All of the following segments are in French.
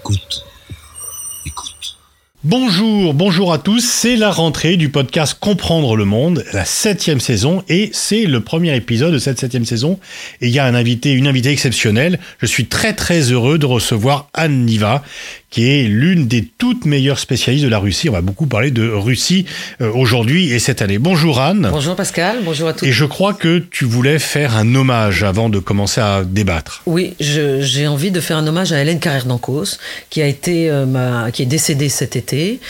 Écoute. Écoute. Bonjour, bonjour à tous, c'est la rentrée du podcast Comprendre le Monde, la septième saison, et c'est le premier épisode de cette septième saison. Et il y a un invité, une invitée exceptionnelle. Je suis très très heureux de recevoir Anne Niva, qui est l'une des toutes meilleures spécialistes de la Russie. On va beaucoup parler de Russie euh, aujourd'hui et cette année. Bonjour Anne. Bonjour Pascal, bonjour à tous. Et je crois que tu voulais faire un hommage avant de commencer à débattre. Oui, j'ai envie de faire un hommage à Hélène Carrère d'Ancos, qui a été euh, ma, qui est décédée cet été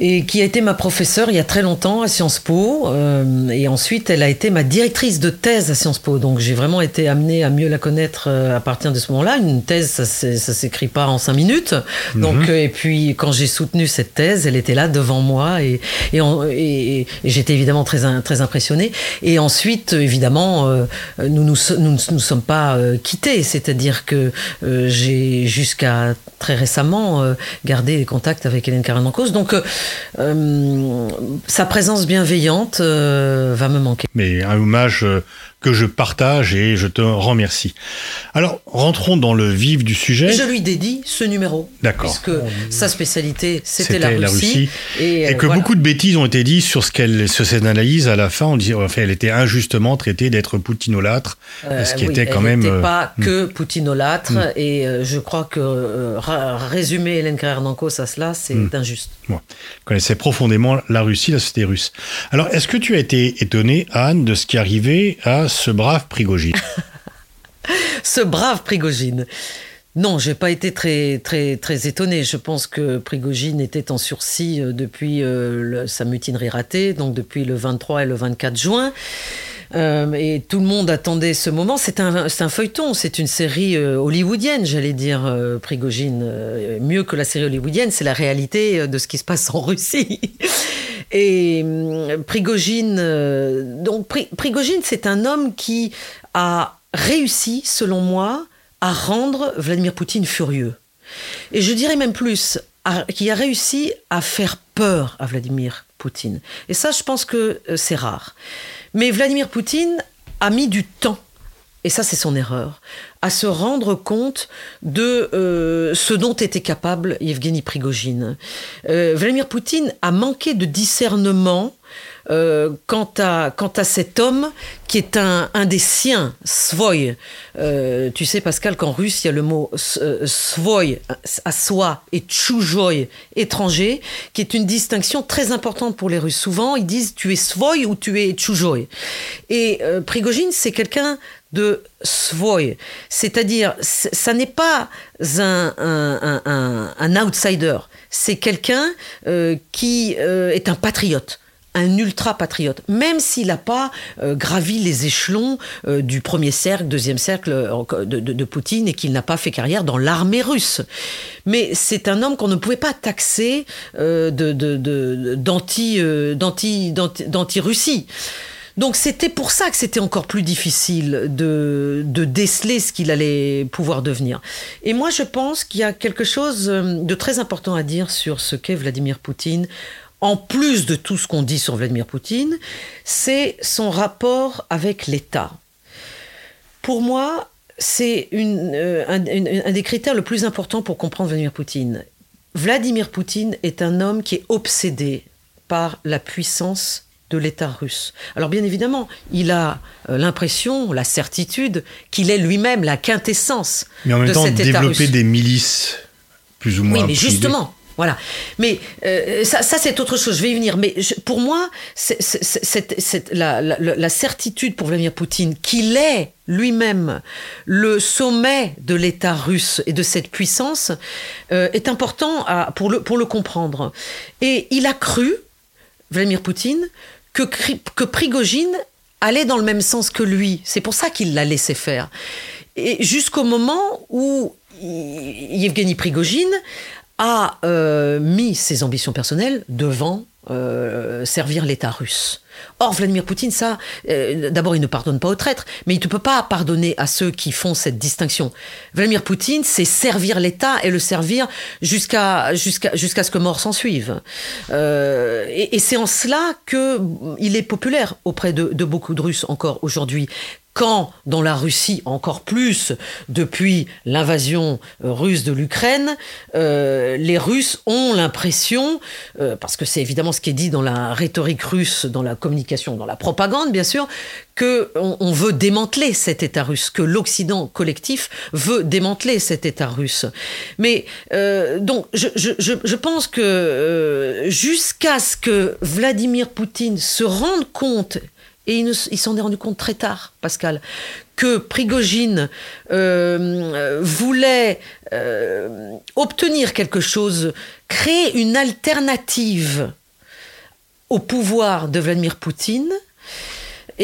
et qui a été ma professeure il y a très longtemps à Sciences Po. euh, et ensuite, elle a été ma directrice de thèse à Sciences Po. Donc, j'ai vraiment été amenée à mieux la connaître euh, à partir de ce moment-là. Une thèse, ça, ça s'écrit pas en cinq minutes. Donc, euh, et puis, quand j'ai soutenu cette thèse, elle était là devant moi et, et, et- et j'étais évidemment très, très impressionnée. Et ensuite, évidemment, euh, nous nous, nous ne nous sommes pas euh, quittés. C'est-à-dire que euh, j'ai jusqu'à très récemment euh, gardé des contacts avec Hélène Carrère-Dancos. Donc, sa présence bienveillante euh, va me manquer. mais un hommage euh, que je partage et je te remercie. Alors, rentrons dans le vif du sujet. Je lui dédie ce numéro. D'accord. Puisque sa spécialité, c'était la, Russie. Et, euh, que voilà. beaucoup de bêtises ont été dites sur ce qu'elle, sur cette analyse à la fin. On disait, enfin, elle était injustement traitée d'être poutinolâtre, Euh, ce qui oui, était quand elle même. n'était euh, pas que poutinolâtre. Et euh, je crois que euh, résumer Hélène Carrère-Dancos à cela, c'est Hmm. injuste. bon, connaissait profondément la Russie, la société russe. Alors, est-ce que tu as été étonnée, Anne, de ce qui arrivait à ce brave Prigogine ce brave Prigogine. Non, j'ai pas été très très très étonné. Je pense que Prigogine était en sursis euh, depuis euh, sa mutinerie ratée, donc depuis le 23 et le 24 juin. Euh, et tout le monde attendait ce moment. C'est un, feuilleton, c'est une série euh, hollywoodienne, j'allais dire, euh, Prigogine. Mieux que la série hollywoodienne, c'est la réalité de ce qui se passe en Russie. Et Prigogine, donc Pri- Prigogine, c'est un homme qui a réussi, selon moi, à rendre Vladimir Poutine furieux. Et je dirais même plus, qui a réussi à faire peur à Vladimir Et ça, je pense que euh, c'est rare. Mais Vladimir Poutine a mis du temps, et ça c'est son erreur, à se rendre compte de euh, ce dont était capable Yevgeny Prigogine. Euh, Vladimir Poutine a manqué de discernement euh, quant, à, quant à cet homme qui est un, un des siens, svoy. Euh, tu sais, Pascal, qu'en russe, il y a le mot euh, svoy, à soi, et tchoujoy, étranger, qui est une distinction très importante pour les Russes. Souvent, ils disent tu es svoy ou tu es tchoujoy. Et euh, Prigogine, c'est quelqu'un de svoy. C'est-à-dire, ça n'est pas un- un- un- un outsider. C'est quelqu'un euh, qui euh, est un patriote un ultra-patriote, même s'il n'a pas euh, gravi les échelons euh, du premier cercle, deuxième cercle euh, de, de- de Poutine et qu'il n'a pas fait carrière dans l'armée russe. Mais c'est un homme qu'on ne pouvait pas taxer euh, de- de- de- euh, d'anti, d'anti- d'anti-Russie. Donc c'était pour ça que c'était encore plus difficile de, de déceler ce qu'il allait pouvoir devenir. Et moi je pense qu'il y a quelque chose euh, de très important à dire sur ce qu'est Vladimir Poutine en plus de tout ce qu'on dit sur Vladimir Poutine, c'est son rapport avec l'État. Pour moi, c'est euh, un, des critères le plus important pour comprendre Vladimir Poutine. Vladimir Poutine est un homme qui est obsédé par la puissance de l'État russe. Alors bien évidemment, il a euh, l'impression, la certitude qu'il est lui-même la quintessence Mais en même de temps, cet État développer russe. des milices plus ou moins. Oui, mais privées. justement, voilà. Mais euh, ça, c'est autre chose. Je vais y venir. Mais pour moi, la, certitude pour Vladimir Poutine qu'il est lui-même le sommet de l'État russe et de cette puissance euh, est important pour, le, pour le comprendre. Et il a cru, Vladimir Poutine, que, que Prigogine allait dans le même sens que lui. C'est pour ça qu'il l'a laissé faire. Et jusqu'au moment où Yevgeny Prigogine a euh, mis ses ambitions personnelles devant euh, servir l'État russe. Or, Vladimir Poutine, ça, euh, d'abord, il ne pardonne pas aux traîtres, mais il ne peut pas pardonner à ceux qui font cette distinction. Vladimir Poutine, c'est servir l'État et le servir jusqu'à ce que mort s'en suive. Et c'est en cela que il est populaire auprès de beaucoup de Russes encore aujourd'hui. Quand dans la Russie, encore plus depuis l'invasion euh, russe de l'Ukraine, euh, les Russes ont l'impression, euh, parce que c'est évidemment ce qui est dit dans la rhétorique russe, dans la communication, dans la propagande bien sûr, que on, veut démanteler cet État russe, que l'Occident collectif veut démanteler cet État russe. Mais donc je, je, pense que jusqu'à ce que Vladimir Poutine se rende compte et il, s'en est rendu compte très tard, Pascal, que Prigogine euh, voulait euh, obtenir quelque chose, créer une alternative au pouvoir de Vladimir Poutine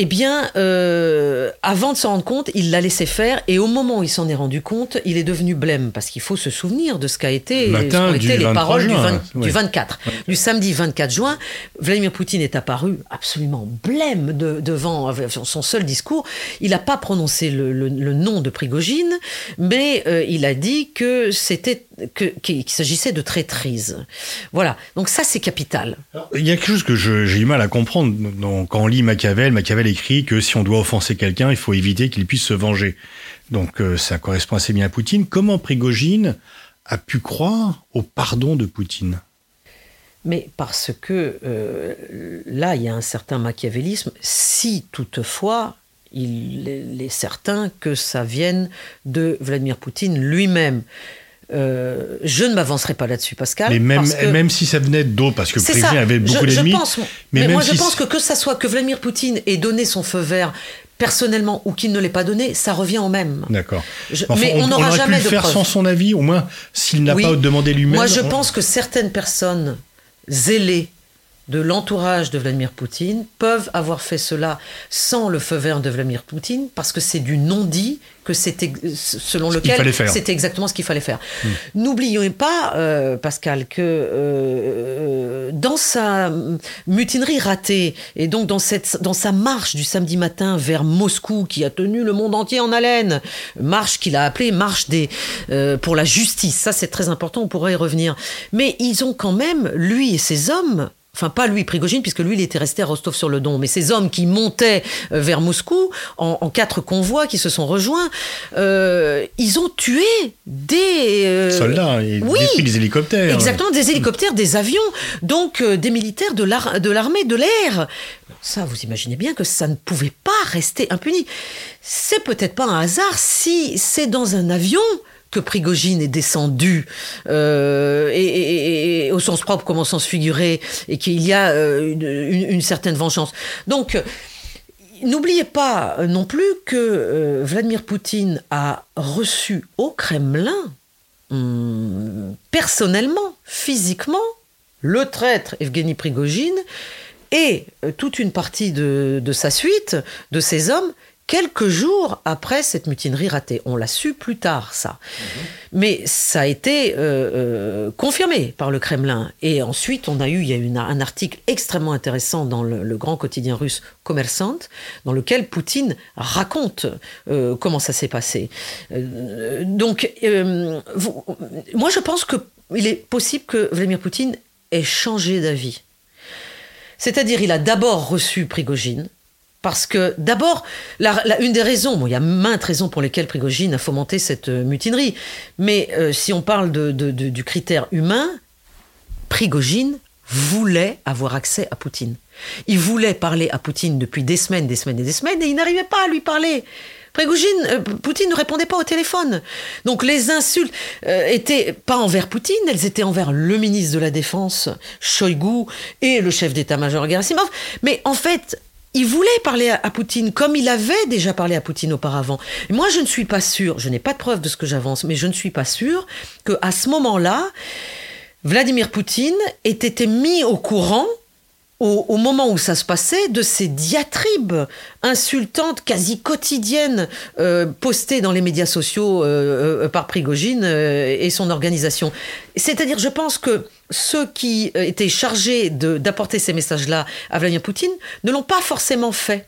eh bien, euh, avant de s'en rendre compte, il l'a laissé faire. Et au moment où il s'en est rendu compte, il est devenu blême. Parce qu'il faut se souvenir de ce qu'a été, été les paroles du, 24. Du samedi 24 juin, Vladimir Poutine est apparu absolument blême devant son seul discours. Il n'a pas prononcé le, nom de Prigogine, mais euh, il a dit que c'était qu'il s'agissait de traîtrise. Voilà. Donc ça, c'est capital. il y a quelque chose que j'ai eu mal à comprendre. Donc, quand on lit Machiavel, Machiavel écrit que si on doit offenser quelqu'un, il faut éviter qu'il puisse se venger. Donc euh, ça correspond assez bien à Poutine. Comment Prigogine a pu croire au pardon de Poutine? Mais parce que euh, là, il y a un certain machiavélisme, si toutefois il est certain que ça vienne de Vladimir Poutine lui-même. Euh, je ne m'avancerai pas là-dessus, Pascal. Mais même, même si ça venait d'autres, parce que Prigogine avait beaucoup d'ennemis. Mais, moi, je pense que que ça soit que Vladimir Poutine ait donné son feu vert personnellement ou qu'il ne l'ait pas donné, ça revient au même. D'accord. mais on n'aura jamais pu le faire sans son avis, au moins s'il n'a pas demandé lui-même. Moi, je pense que certaines personnes zélées de l'entourage de Vladimir Poutine peuvent avoir fait cela sans le feu vert de Vladimir Poutine parce que c'est du non-dit que c'était selon lequel c'était exactement ce qu'il fallait faire. Hmm. N'oublions pas, euh, Pascal, que euh, dans sa mutinerie ratée et donc dans, cette, dans sa marche du samedi matin vers Moscou qui a tenu le monde entier en haleine, marche qu'il a appelée marche des, euh, pour la justice, ça c'est très important, on pourrait y revenir. Mais ils ont quand même, lui et ses hommes, enfin pas lui, Prigogine, puisque lui, il était resté à Rostov-sur-le-Don, mais ces hommes qui montaient euh, vers Moscou en, quatre convois qui se sont rejoints, euh, ils ont tué des euh, soldats, et oui, des hélicoptères, exactement, des hélicoptères, des avions, donc des militaires de l'armée de l'air. Ça, vous imaginez bien que ça ne pouvait pas rester impuni. C'est peut-être pas un hasard si c'est dans un avion que Prigogine est descendu, euh, et, au sens propre comme au sens figuré, et qu'il y a euh, une, certaine vengeance. Donc, n'oubliez pas non plus que euh, Vladimir Poutine a reçu au Kremlin, hum, personnellement, physiquement, le traître Evgeny Prigogine et toute une partie de sa suite, de ses hommes, quelques jours après cette mutinerie ratée. On l'a su plus tard, ça. Mais ça a été euh, euh, confirmé par le Kremlin. Et ensuite, on a eu, il y a eu un article extrêmement intéressant dans le, grand quotidien russe Commerçant, dans lequel Poutine raconte euh, comment ça s'est passé. donc, moi, je pense qu'il est possible que Vladimir Poutine ait changé d'avis. C'est-à-dire, il a d'abord reçu Prigogine, parce que d'abord, une des raisons, il y a maintes raisons pour lesquelles Prigogine a fomenté cette euh, mutinerie, mais euh, si on parle du critère humain, Prigogine voulait avoir accès à Poutine. Il voulait parler à Poutine depuis des semaines, des semaines et des semaines, et il n'arrivait pas à lui parler. Prigogine, euh, Poutine ne répondait pas au téléphone. Donc les insultes étaient pas envers Poutine, elles étaient envers le ministre de la Défense, Shoigu, et le chef d'état-major Gerasimov. Mais en fait, il voulait parler à, Poutine comme il avait déjà parlé à Poutine auparavant. moi, je ne suis pas sûr, je n'ai pas de preuve de ce que j'avance, mais je ne suis pas sûr que à ce moment-là, Vladimir Poutine ait été mis au courant au, moment où ça se passait, de ces diatribes insultantes, quasi quotidiennes, euh, postées dans les médias sociaux euh, euh, par Prigogine et son organisation. C'est-à-dire, je pense que ceux qui étaient chargés d'apporter ces messages-là à Vladimir Poutine ne l'ont pas forcément fait.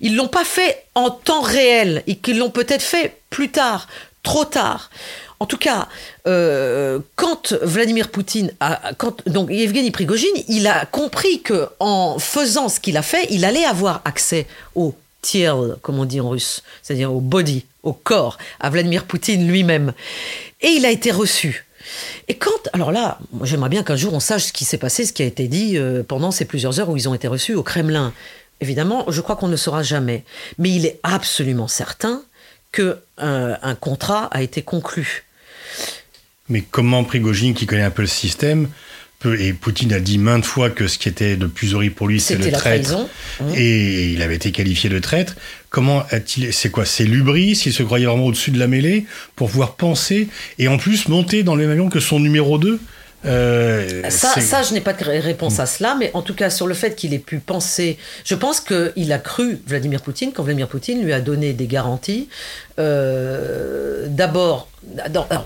Ils l'ont pas fait en temps réel et qu'ils l'ont peut-être fait plus tard, trop tard. En tout cas, euh, quand Vladimir Poutine a, quand donc Evgeny Prigogine, il a compris que en faisant ce qu'il a fait, il allait avoir accès aux tiel, comme on dit en russe, c'est-à-dire au body, au corps, à Vladimir Poutine lui-même. Et il a été reçu. Et quand, alors là, j'aimerais bien qu'un jour on sache ce qui s'est passé, ce qui a été dit euh, pendant ces plusieurs heures où ils ont été reçus au Kremlin. Évidemment, je crois qu'on ne saura jamais. Mais il est absolument certain qu'un euh, un contrat a été conclu. Mais comment Prigogine, qui connaît un peu le système, peut, et Poutine a dit maintes fois que ce qui était de plus horrible pour lui, c'est le traître. Et il avait été qualifié de traître. Comment a-t-il, c'est quoi C'est l'ubris, il se croyait vraiment au-dessus de la mêlée pour pouvoir penser et en plus monter dans le même avion que son numéro 2 euh, ça, ça, je n'ai pas de réponse à cela, mais en tout cas sur le fait qu'il ait pu penser, je pense qu'il a cru Vladimir Poutine quand Vladimir Poutine lui a donné des garanties. Euh, D'abord,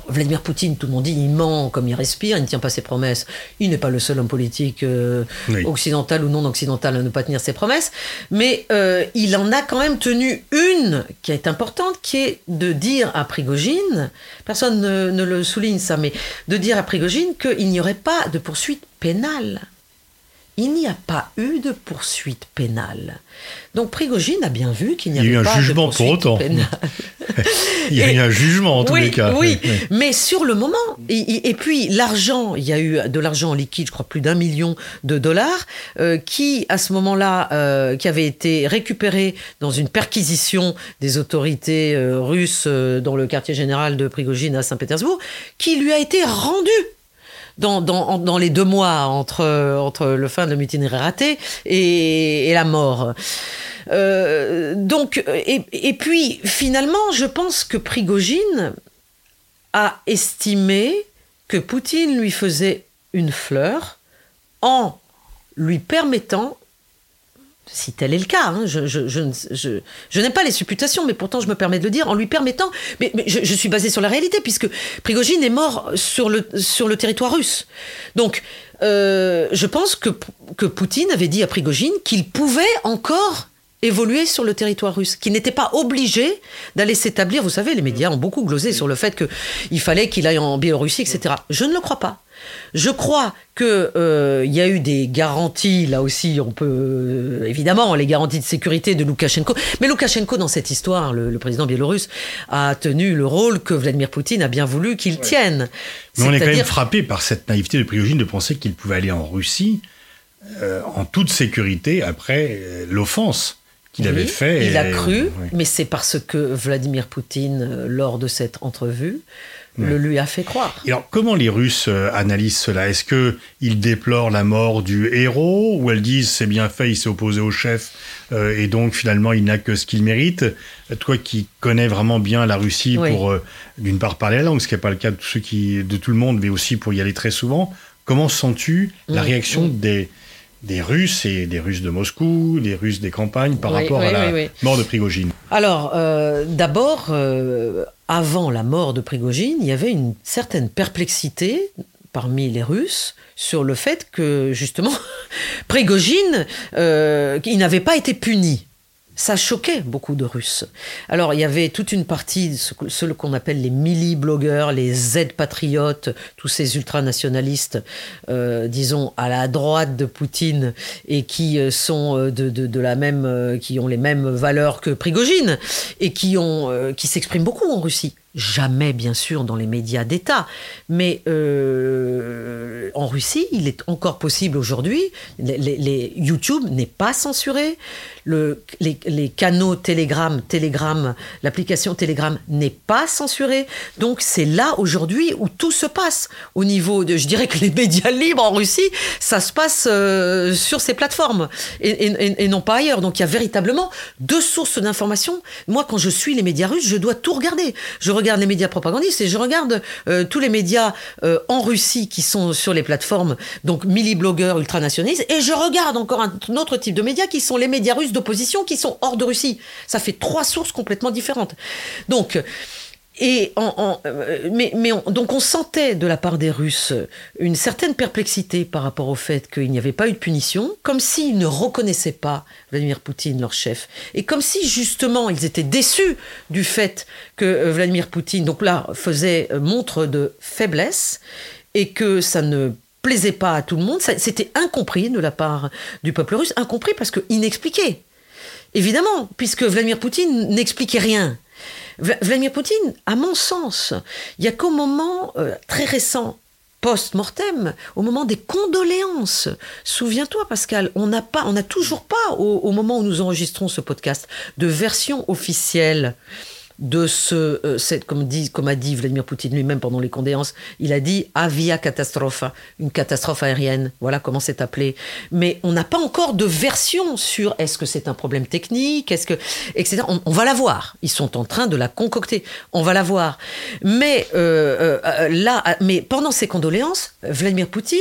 Vladimir Poutine, tout le monde dit, il ment comme il respire, il ne tient pas ses promesses. Il n'est pas le seul homme politique euh, occidental ou non occidental à ne pas tenir ses promesses, mais euh, il en a quand même tenu une qui est importante, qui est de dire à Prigogine, personne ne, ne le souligne ça, mais de dire à Prigogine qu'il n'y aurait pas de poursuite pénale il n'y a pas eu de poursuite pénale. Donc Prigogine a bien vu qu'il n'y avait pas de poursuite pour autant. il y a eu un jugement en tous les cas. Oui, mais sur le moment, et, puis l'argent, il y a eu de l'argent en liquide, je crois plus d'un million de dollars, euh, qui à ce moment-là, euh, qui avait été récupéré dans une perquisition des autorités euh, russes dans le quartier général de Prigogine à Saint-Pétersbourg, qui lui a été rendu dans, dans, dans, les deux mois entre, entre le fin de la mutinerie ratée et, et la mort. Euh, donc, et, puis finalement, je pense que Prigogine a estimé que Poutine lui faisait une fleur en lui permettant si tel est le cas, hein, je, je, pas les supputations, mais pourtant je me permets de le dire en lui permettant. Mais, mais je, suis basé sur la réalité, puisque Prigogine est mort sur le, sur le territoire russe. Donc, euh, je pense que, que Poutine avait dit à Prigogine qu'il pouvait encore évoluer sur le territoire russe, qu'il n'était pas obligé d'aller s'établir. Vous savez, les médias ont beaucoup glosé sur le fait qu'il fallait qu'il aille en Biélorussie, etc. Je ne le crois pas. Je crois qu'il euh, y a eu des garanties, là aussi, on peut euh, évidemment les garanties de sécurité de Loukachenko. Mais Loukachenko, dans cette histoire, le, président biélorusse, a tenu le rôle que Vladimir Poutine a bien voulu qu'il tienne. Mais on est quand même frappé par cette naïveté de Prigogine de penser qu'il pouvait aller en Russie euh, en toute sécurité après l'offense qu'il avait fait. Il a cru, mais c'est parce que Vladimir Poutine, lors de cette entrevue, le lui a fait croire. alors, comment les Russes euh, analysent cela? Est-ce qu'ils déplorent la mort du héros ou elles disent c'est bien fait, il s'est opposé au chef euh, et donc finalement il n'a que ce qu'il mérite? Toi qui connais vraiment bien la Russie pour euh, d'une part parler la langue, ce qui n'est pas le cas de, ceux qui, de tout le monde, mais aussi pour y aller très souvent, comment sens-tu la mm, réaction mm. des des Russes et des Russes de Moscou, des Russes des campagnes par rapport à la mort de Prigogine. Alors, euh, d'abord, euh, avant la mort de Prigogine, il y avait une certaine perplexité parmi les Russes sur le fait que, justement, Prigogine, euh, il n'avait pas été puni ça choquait beaucoup de Russes. Alors, il y avait toute une partie, ce, qu'on appelle les milli-blogueurs, les Z-patriotes, tous ces ultranationalistes, euh, disons, à la droite de Poutine et qui euh, sont euh, de, la même, qui ont les mêmes valeurs que Prigogine et qui s'expriment beaucoup en Russie. Jamais, bien sûr, dans les médias d'État, mais en Russie, il est encore possible aujourd'hui. Les, YouTube n'est pas censuré, le, les, canaux Telegram, Telegram, l'application Telegram n'est pas censurée. Donc c'est là aujourd'hui où tout se passe au niveau de, je dirais que les médias libres en Russie, ça se passe euh, sur ces plateformes et, non pas ailleurs. Donc il y a véritablement deux sources d'information. Moi, quand je suis les médias russes, je dois tout regarder. Je regarde les médias propagandistes et je regarde euh, tous les médias euh, en Russie qui sont sur les plateformes, donc milli-blogueurs ultranationalistes, et je regarde encore un autre type de médias qui sont les médias russes d'opposition qui sont hors de Russie. Ça fait trois sources complètement différentes. Donc, et en, euh, mais, mais donc on sentait de la part des Russes une certaine perplexité par rapport au fait qu'il n'y avait pas eu de punition, comme s'ils ne reconnaissaient pas Vladimir Poutine, leur chef, et comme si justement ils étaient déçus du fait que euh, Vladimir Poutine, donc là, faisait euh, montre de faiblesse et que ça ne plaisait pas à tout le monde. C'était incompris de la part du peuple russe, incompris parce que inexpliqué. Évidemment, puisque Vladimir Poutine n'expliquait rien. Vladimir Poutine, à mon sens, il y a qu'au moment euh, très récent, post-mortem, au moment des condoléances. Souviens-toi, Pascal, on n'a pas, on n'a toujours pas, au, moment où nous enregistrons ce podcast, de version officielle de ce, euh, comme, dit, a dit Vladimir Poutine lui-même pendant les condéances, il a dit avia catastrophe, une catastrophe aérienne. Voilà comment c'est appelé. Mais on n'a pas encore de version sur est-ce que c'est un problème technique, est-ce que, etc. On, va la voir. Ils sont en train de la concocter. On va la voir. Mais euh, euh, là, mais pendant ces condoléances, Vladimir Poutine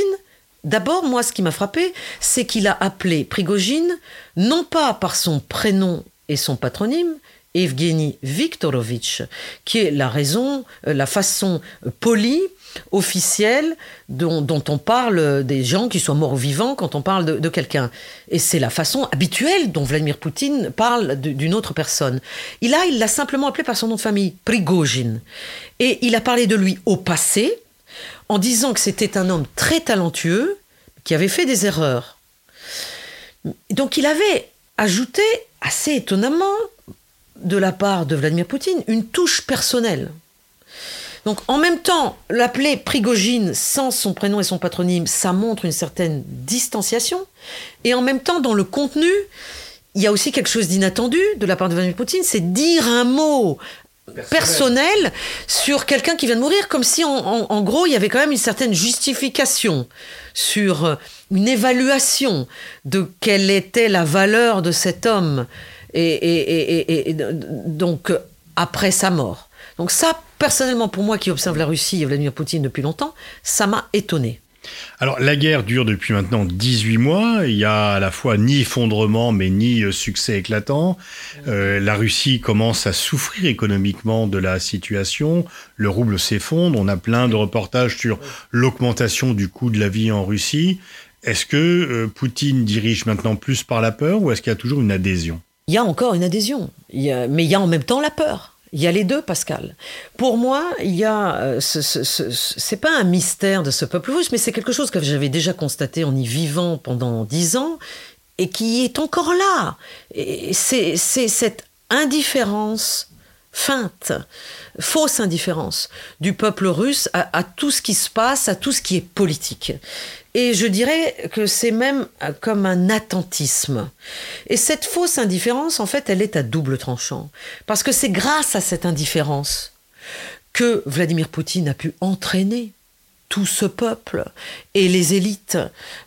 D'abord, moi, ce qui m'a frappé, c'est qu'il a appelé Prigogine non pas par son prénom et son patronyme, Evgeny Viktorovitch, qui est la raison, euh, la façon polie, officielle, dont, on parle des gens qui sont morts ou vivants quand on parle de, quelqu'un. Et c'est la façon habituelle dont Vladimir Poutine parle d'une autre personne. Il l'a simplement appelé par son nom de famille, Prigozhin. Et il a parlé de lui au passé, en disant que c'était un homme très talentueux, qui avait fait des erreurs. Donc il avait ajouté, assez étonnamment, de la part de Vladimir Poutine une touche personnelle. Donc en même temps, l'appeler Prigogine sans son prénom et son patronyme, ça montre une certaine distanciation. Et en même temps, dans le contenu, il y a aussi quelque chose d'inattendu de la part de Vladimir Poutine, c'est dire un mot personnel, sur quelqu'un qui vient de mourir, comme si en, gros il y avait quand même une certaine justification sur euh, une évaluation de quelle était la valeur de cet homme et, donc après sa mort. Donc ça, personnellement, pour moi qui observe la Russie et Vladimir Poutine depuis longtemps, ça m'a étonné. Alors la guerre dure depuis maintenant 18 mois, il y a à la fois ni effondrement mais ni euh, succès éclatant. Euh, la Russie commence à souffrir économiquement de la situation, le rouble s'effondre, on a plein de reportages sur l'augmentation du coût de la vie en Russie. Est-ce que euh, Poutine dirige maintenant plus par la peur ou est-ce qu'il y a toujours une adhésion? Il y a encore une adhésion, mais il y a en même temps la peur. Il y a les deux, Pascal. Pour moi, il y a, euh, c'est pas un mystère de ce peuple russe, mais c'est quelque chose que j'avais déjà constaté en y vivant pendant dix ans et qui est encore là. C'est cette indifférence feinte, fausse indifférence du peuple russe à, tout ce qui se passe, à tout ce qui est politique. Et je dirais que c'est même comme un attentisme. Et cette fausse indifférence, en fait, elle est à double tranchant. Parce que c'est grâce à cette indifférence que Vladimir Poutine a pu entraîner tout ce peuple et les élites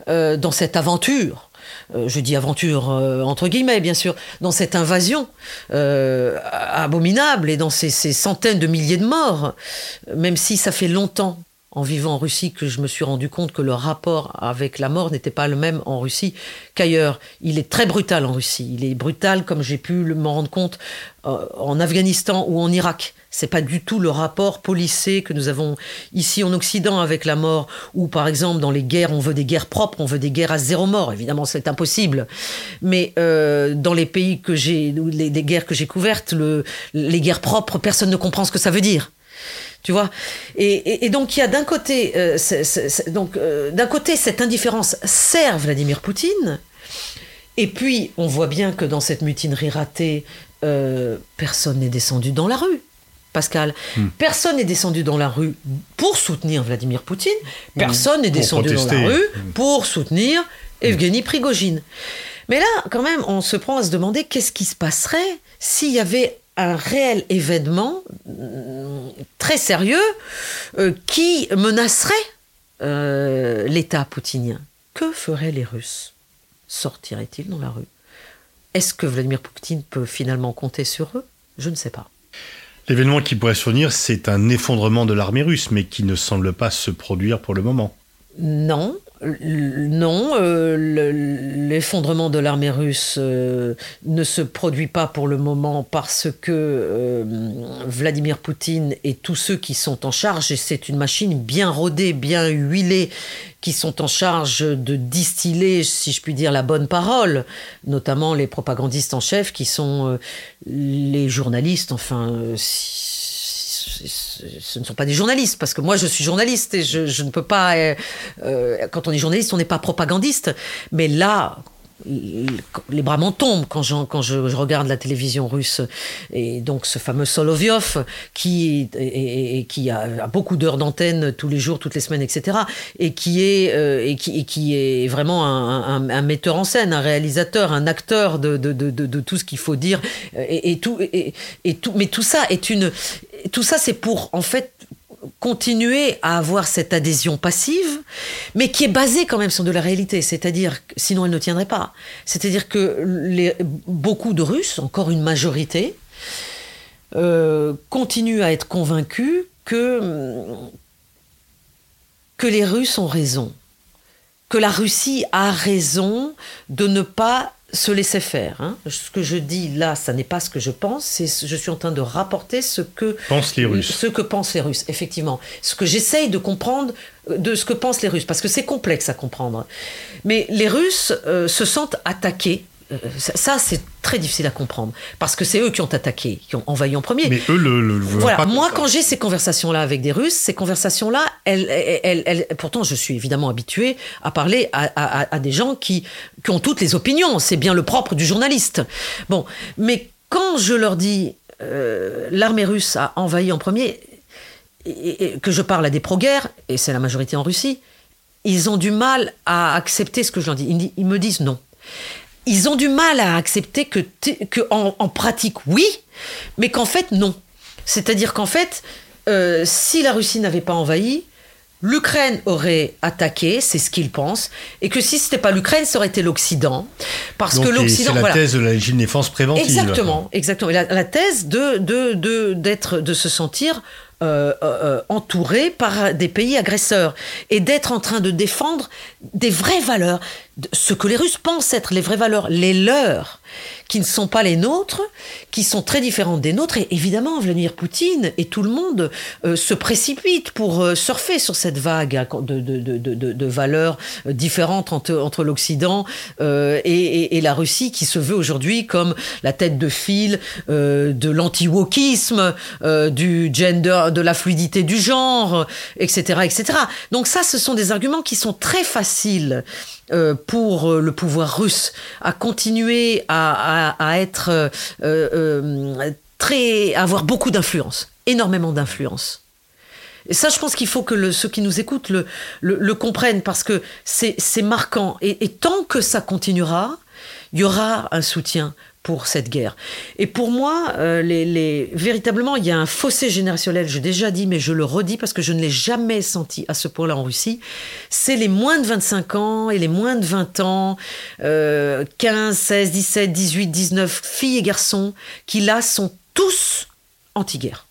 euh, dans cette aventure euh, je dis aventure euh, entre guillemets, bien sûr, dans cette invasion abominable et dans ces, centaines de milliers de morts, même si ça fait longtemps en vivant en Russie que je me suis rendu compte que le rapport avec la mort n'était pas le même en Russie qu'ailleurs. Il est très brutal en Russie. Il est brutal comme j'ai pu m'en rendre compte euh, en Afghanistan ou en Irak. C'est pas du tout le rapport policé que nous avons ici en Occident avec la mort, ou par exemple dans les guerres, on veut des guerres propres, on veut des guerres à zéro mort. Évidemment, c'est impossible. Mais euh, dans les pays que j'ai, les, les guerres que j'ai couvertes, le, les guerres propres, personne ne comprend ce que ça veut dire. Tu vois et, donc il y a d'un côté, euh, donc euh, d'un côté cette indifférence sert Vladimir Poutine, et puis on voit bien que dans cette mutinerie ratée, euh, personne n'est descendu dans la rue. Pascal, hmm. personne n'est descendu dans la rue pour soutenir Vladimir Poutine, hmm. personne n'est descendu dans la rue hmm. pour soutenir Evgeny Prigogine. Mais là, quand même, on se prend à se demander qu'est-ce qui se passerait s'il y avait un réel événement euh, très sérieux euh, qui menacerait euh, l'État poutinien. Que feraient les Russes? Sortiraient-ils dans la rue? Est-ce que Vladimir Poutine peut finalement compter sur eux? Je ne sais pas. L'événement qui pourrait survenir, c'est un effondrement de l'armée russe, mais qui ne semble pas se produire pour le moment. Non, non, euh, l'effondrement de l'armée russe euh, ne se produit pas pour le moment parce que euh, Vladimir Poutine et tous ceux qui sont en charge, et c'est une machine bien rodée, bien huilée, qui sont en charge de distiller, si je puis dire, la bonne parole, notamment les propagandistes en chef qui sont les journalistes, enfin ce ne sont pas des journalistes, parce que moi je suis journaliste et je, ne peux pas. Euh, euh, quand on est journaliste, on n'est pas propagandiste. Mais là, les bras m'en tombent quand, je, regarde la télévision russe. Et donc ce fameux Solovyov, qui, qui a, beaucoup d'heures d'antenne tous les jours, toutes les semaines, etc. Et qui est, euh, et qui, est vraiment un, metteur en scène, un réalisateur, un acteur de tout ce qu'il faut dire. Et, tout, et, tout, mais tout ça est une... Tout ça, c'est pour, en fait, continuer à avoir cette adhésion passive, mais qui est basée quand même sur de la réalité. C'est-à-dire, sinon elle ne tiendrait pas. C'est-à-dire que beaucoup de Russes, encore une majorité, euh, continuent à être convaincus que, que les Russes ont raison, que la Russie a raison de ne pas se laisser faire. Hein. Ce que je dis là, ça n'est pas ce que je pense, c'est je suis en train de rapporter ce que pensent les Russes. Ce que pensent les Russes, effectivement. Ce que j'essaye de comprendre de ce que pensent les Russes, parce que c'est complexe à comprendre. Mais les Russes euh, se sentent attaqués euh, ça, c'est très difficile à comprendre parce que c'est eux qui ont attaqué, qui ont envahi en premier. Mais eux le, le voilà. Moi, quand j'ai ces conversations-là avec des Russes, ces conversations-là, elles, elles, elles, pourtant, je suis évidemment habitué à parler à, à, des gens qui, qui ont toutes les opinions. C'est bien le propre du journaliste. Bon, mais quand je leur dis euh, l'armée russe a envahi en premier, et, que je parle à des pro-guerres, et c'est la majorité en Russie, ils ont du mal à accepter ce que je leur dis. ils me disent non ils ont du mal à accepter que, que en, pratique, oui, mais qu'en fait, non. C'est-à-dire qu'en fait, euh, si la Russie n'avait pas envahi, l'Ukraine aurait attaqué, c'est ce qu'ils pensent, et que si ce n'était pas l'Ukraine, ça aurait été l'Occident, parce que l'Occident. C'est la thèse de la légitime défense préventive. Exactement, exactement. La, la thèse de de de d'être de se sentir euh, euh, entouré par des pays agresseurs et d'être en train de défendre des vraies valeurs, ce que les Russes pensent être les vraies valeurs, les leurs, qui ne sont pas les nôtres, qui sont très différentes des nôtres. Et évidemment, Vladimir Poutine et tout le monde euh, se précipitent pour euh, surfer sur cette vague de, de, de, de valeurs euh, différentes entre, entre l'Occident et, et, la Russie, qui se veut aujourd'hui comme la tête de file de l'anti-wokisme, du gender, de la fluidité du genre, etc., etc. Donc ça, ce sont des arguments qui sont très faciles euh, pour euh, le pouvoir russe à continuer à, être euh, très avoir beaucoup d'influence, énormément d'influence. Et ça, je pense qu'il faut que ceux qui nous écoutent le, comprennent parce que c'est marquant. et, tant que ça continuera, il y aura un soutien pour cette guerre. Et pour moi, euh, les, véritablement, il y a un fossé générationnel, j'ai déjà dit, mais je le redis parce que je ne l'ai jamais senti à ce point-là en Russie. C'est les moins de 25 ans et les moins de 20 ans, 15, 16, 17, 18, 19, filles et garçons, qui là sont tous anti-guerre.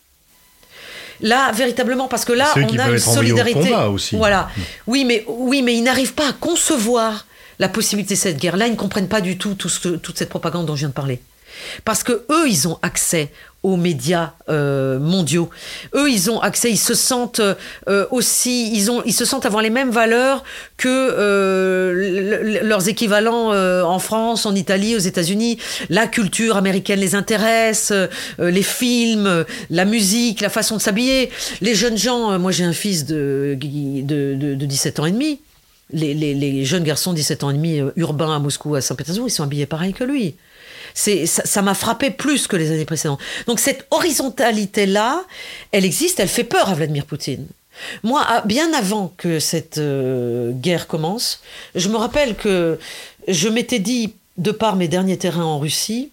Là, véritablement, parce que là, on a une solidarité. Aussi. Voilà. Oui, mais oui, mais ils n'arrivent pas à concevoir la possibilité de cette guerre-là, ils ne comprennent pas du tout, toute cette propagande dont je viens de parler. Parce que eux, ils ont accès aux médias euh, mondiaux. Eux, ils ont accès, ils se sentent euh, aussi, ils, ont, ils se sentent avoir les mêmes valeurs que euh, leurs équivalents en France, en Italie, aux États-Unis. La culture américaine les intéresse, les films, la musique, la façon de s'habiller. Les jeunes gens, moi j'ai un fils de, de, de, de 17 ans et demi les, jeunes garçons 17 ans et demi euh, urbains à Moscou, à Saint-Pétersbourg, ils sont habillés pareil que lui. C'est, ça m'a frappé plus que les années précédentes. Donc cette horizontalité-là, elle existe, elle fait peur à Vladimir Poutine. Moi, bien avant que cette euh, guerre commence, je me rappelle que je m'étais dit, de par mes derniers terrains en Russie,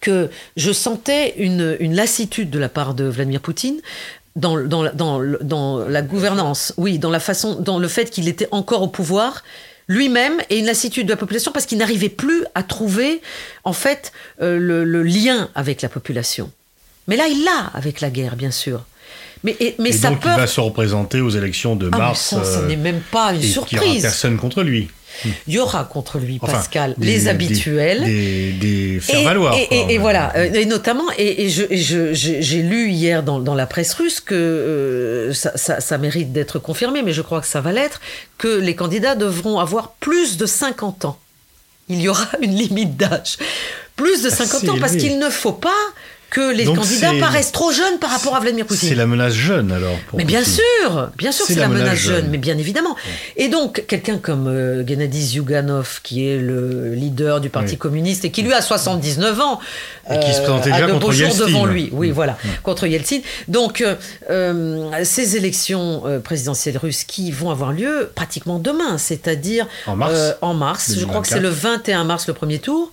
que je sentais une, une, lassitude de la part de Vladimir Poutine dans, dans, dans, dans, la gouvernance, oui, dans la façon, dans le fait qu'il était encore au pouvoir lui-même et une lassitude de la population parce qu'il n'arrivait plus à trouver en fait euh, le, lien avec la population. Mais là, il l'a avec la guerre, bien sûr. Mais, et, mais et donc, il va se représenter aux élections de ah, mars. ça, ça n'est même pas une et surprise. Il n'y aura personne contre lui. Il y aura contre lui, Pascal, les habituels. Des, des, faire-valoir. Et, voilà, euh, et notamment, et, j'ai lu hier dans, la presse russe que euh, ça, mérite d'être confirmé, mais je crois que ça va l'être, que les candidats devront avoir plus de 50 ans. Il y aura une limite d'âge. Plus de 50 ans, parce qu'il ne faut pas que les Donc candidats paraissent trop jeunes par rapport à Vladimir Poutine. C'est la menace jeune alors. pour Mais bien Poutine. sûr, bien sûr, C'est la la menace jeune, jeune. mais bien évidemment. Et donc, quelqu'un comme euh, Gennady Zyuganov, qui est le leader du Parti Oui. communiste et qui lui a 79 ans, euh, Et qui se présentait a déjà contre Yeltsin. devant lui. Oui, Mm. voilà, contre Yeltsin. Donc, euh, euh, ces élections euh, présidentielles russes qui vont avoir lieu pratiquement demain, c'est-à-dire En mars. euh, en mars. Je crois que c'est 2024. le 21 mars le premier tour.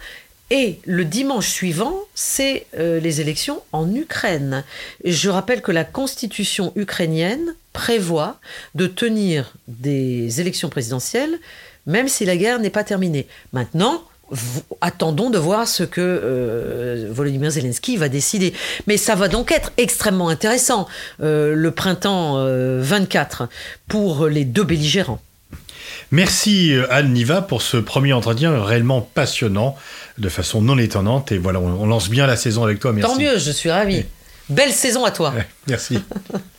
Et le dimanche suivant, c'est euh, les élections en Ukraine. Je rappelle que la constitution ukrainienne prévoit de tenir des élections présidentielles, même si la guerre n'est pas terminée. Maintenant, attendons de voir ce que euh, Volodymyr Zelensky va décider. Mais ça va donc être extrêmement intéressant, euh, le printemps euh, 24, pour les deux belligérants. Merci euh, Anne Niva pour ce premier entretien réellement passionnant, de façon non étonnante. Et voilà, on, lance bien la saison avec toi. Merci. Tant mieux, je suis ravi. Belle saison à toi. Merci.